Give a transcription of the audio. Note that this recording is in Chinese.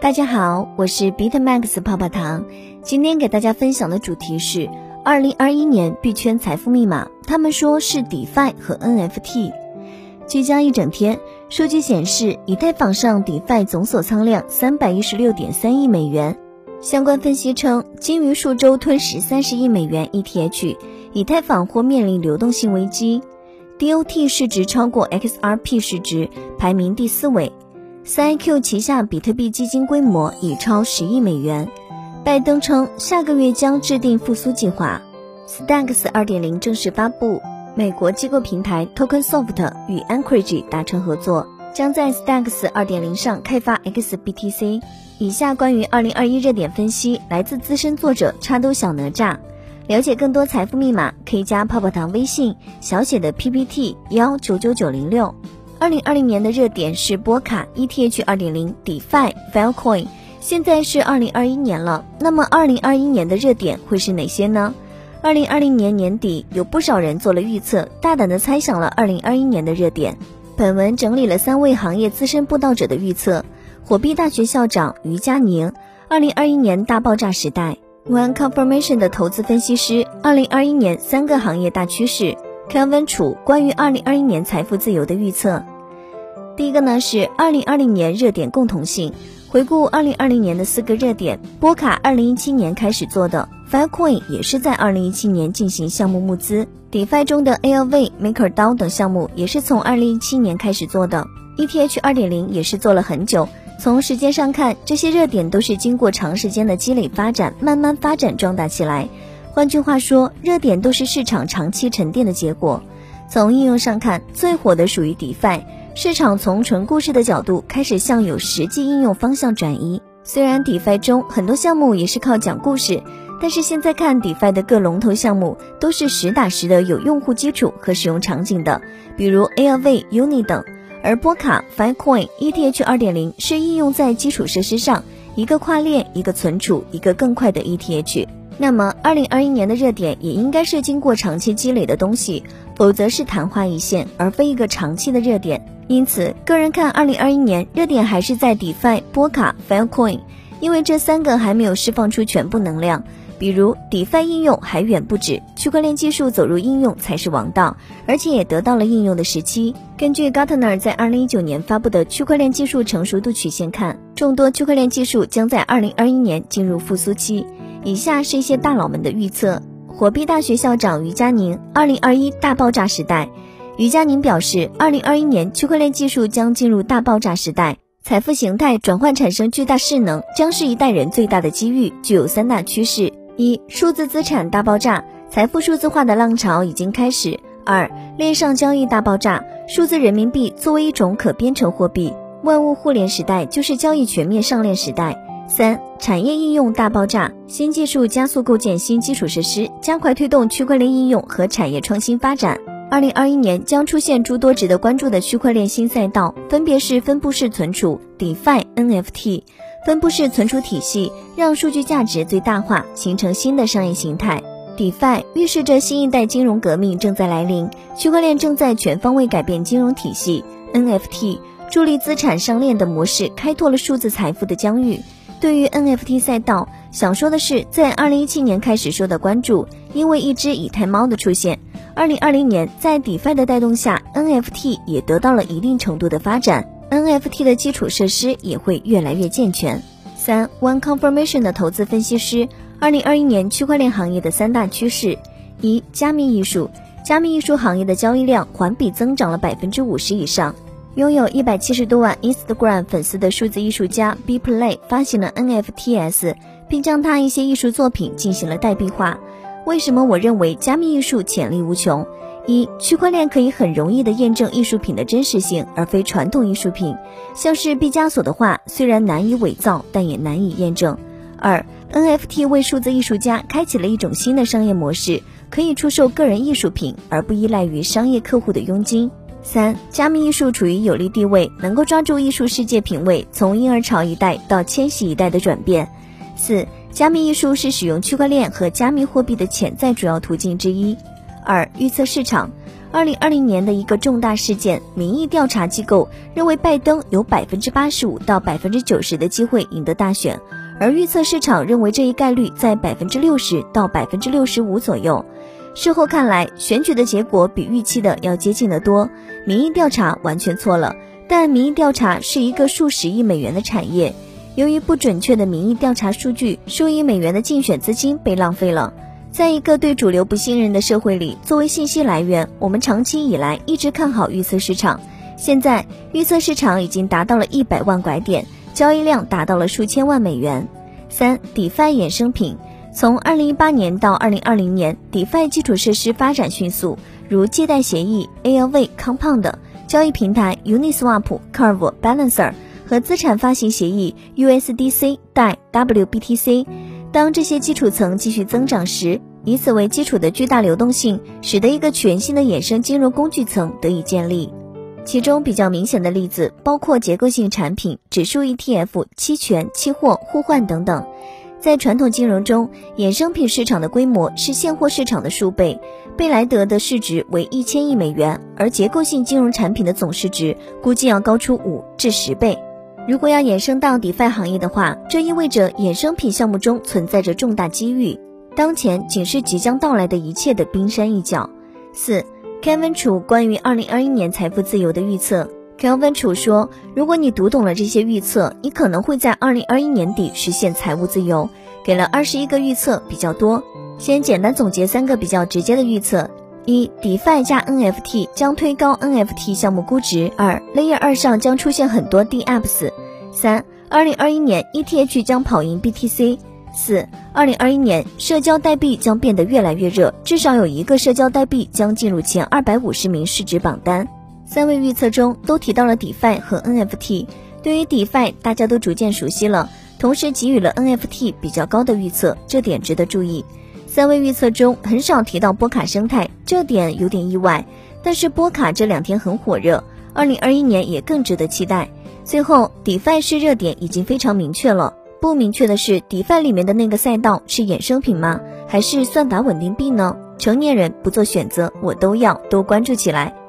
大家好，我是 Bitmax 泡泡糖。今天给大家分享的主题是二零二一年币圈财富密码。他们说是 DeFi 和 NFT。聚焦一整天，数据显示，以太坊上 DeFi 总锁仓量三百一十六点三亿美元。相关分析称，鲸鱼数周吞噬三十亿美元 ETH，以太坊或面临流动性危机。DOT 市值超过 XRP 市值，排名第四位。CIQ 旗下比特币基金规模已超十亿美元。拜登称下个月将制定复苏计划。Stacks 2.0正式发布。美国机构平台 TokenSoft 与 Anchorage 达成合作，将在 Stacks 2.0上开发 XBTC。以下关于2021热点分析来自资深作者插兜小哪吒。了解更多财富密码，可以加泡泡糖微信小写的 PPT 幺九九九零六。二零二零年的热点是波卡、ETH 二点零、DeFi、Filecoin。现在是二零二一年了，那么二零二一年的热点会是哪些呢？二零二零年年底，有不少人做了预测，大胆的猜想了二零二一年的热点。本文整理了三位行业资深布道者的预测：火币大学校长于佳宁，二零二一年大爆炸时代；One Confirmation 的投资分析师，二零二一年三个行业大趋势。看温楚关于二零二一年财富自由的预测，第一个呢是二零二零年热点共同性。回顾二零二零年的四个热点，波卡二零一七年开始做的，Filecoin 也是在二零一七年进行项目募资，DeFi 中的 ALV、MakerDao 等项目也是从二零一七年开始做的，ETH 二点零也是做了很久。从时间上看，这些热点都是经过长时间的积累发展，慢慢发展壮大起来。换句话说，热点都是市场长期沉淀的结果。从应用上看，最火的属于 DeFi，市场从纯故事的角度开始向有实际应用方向转移。虽然 DeFi 中很多项目也是靠讲故事，但是现在看 DeFi 的各龙头项目都是实打实的有用户基础和使用场景的，比如 Airway、Uni 等。而波卡、FiCoin、ETH 2.0是应用在基础设施上，一个跨链，一个存储，一个更快的 ETH。那么，二零二一年的热点也应该是经过长期积累的东西，否则是昙花一现，而非一个长期的热点。因此，个人看二零二一年热点还是在 DeFi、波卡、Filecoin，因为这三个还没有释放出全部能量。比如，DeFi 应用还远不止，区块链技术走入应用才是王道，而且也得到了应用的时期。根据 Gartner 在二零一九年发布的区块链技术成熟度曲线看，众多区块链技术将在二零二一年进入复苏期。以下是一些大佬们的预测：火币大学校长于佳宁，二零二一大爆炸时代。于佳宁表示，二零二一年区块链技术将进入大爆炸时代，财富形态转换产生巨大势能，将是一代人最大的机遇。具有三大趋势：一、数字资产大爆炸，财富数字化的浪潮已经开始；二、链上交易大爆炸，数字人民币作为一种可编程货币，万物互联时代就是交易全面上链时代。三、产业应用大爆炸，新技术加速构建新基础设施，加快推动区块链应用和产业创新发展。二零二一年将出现诸多值得关注的区块链新赛道，分别是分布式存储、DeFi、NFT。分布式存储体系让数据价值最大化，形成新的商业形态。DeFi 预示着新一代金融革命正在来临，区块链正在全方位改变金融体系。NFT 助力资产上链的模式，开拓了数字财富的疆域。对于 NFT 赛道，想说的是，在二零一七年开始受到关注，因为一只以太猫的出现。二零二零年，在 DeFi 的带动下，NFT 也得到了一定程度的发展，NFT 的基础设施也会越来越健全。三 One Confirmation 的投资分析师，二零二一年区块链行业的三大趋势：一、加密艺术，加密艺术行业的交易量环比增长了百分之五十以上。拥有一百七十多万 Instagram 粉丝的数字艺术家 B Play 发行了 NFTs，并将他一些艺术作品进行了代币化。为什么我认为加密艺术潜力无穷？一、区块链可以很容易的验证艺术品的真实性，而非传统艺术品，像是毕加索的画，虽然难以伪造，但也难以验证。二、NFT 为数字艺术家开启了一种新的商业模式，可以出售个人艺术品，而不依赖于商业客户的佣金。三、加密艺术处于有利地位，能够抓住艺术世界品味从婴儿潮一代到千禧一代的转变。四、加密艺术是使用区块链和加密货币的潜在主要途径之一。二、预测市场，二零二零年的一个重大事件，民意调查机构认为拜登有百分之八十五到百分之九十的机会赢得大选，而预测市场认为这一概率在百分之六十到百分之六十五左右。事后看来，选举的结果比预期的要接近的多，民意调查完全错了。但民意调查是一个数十亿美元的产业，由于不准确的民意调查数据，数亿美元的竞选资金被浪费了。在一个对主流不信任的社会里，作为信息来源，我们长期以来一直看好预测市场。现在预测市场已经达到了一百万拐点，交易量达到了数千万美元。三，DeFi 衍生品，从二零一八年到二零二零年，DeFi 基础设施发展迅速，如借贷协议 ALV Compound、交易平台 Uniswap、Curve、Balancer 和资产发行协议 USDC、代、WBTC。当这些基础层继续增长时，以此为基础的巨大流动性，使得一个全新的衍生金融工具层得以建立。其中比较明显的例子包括结构性产品、指数 ETF、期权、期货、互换等等。在传统金融中，衍生品市场的规模是现货市场的数倍，贝莱德的市值为一千亿美元，而结构性金融产品的总市值估计要高出五至十倍。如果要延伸到 DeFi 行业的话，这意味着衍生品项目中存在着重大机遇。当前仅是即将到来的一切的冰山一角。四，Kevin 楚关于二零二一年财富自由的预测。Kevin 楚说，如果你读懂了这些预测，你可能会在二零二一年底实现财务自由。给了二十一个预测，比较多。先简单总结三个比较直接的预测。一，DeFi 加 NFT 将推高 NFT 项目估值。二，Layer 二上将出现很多 DApps。三，二零二一年 ETH 将跑赢 BTC。四，二零二一年社交代币将变得越来越热，至少有一个社交代币将进入前二百五十名市值榜单。三位预测中都提到了 DeFi 和 NFT。对于 DeFi，大家都逐渐熟悉了，同时给予了 NFT 比较高的预测，这点值得注意。三位预测中很少提到波卡生态，这点有点意外。但是波卡这两天很火热，二零二一年也更值得期待。最后，DeFi 是热点已经非常明确了。不明确的是，DeFi 里面的那个赛道是衍生品吗？还是算法稳定币呢？成年人不做选择，我都要，都关注起来。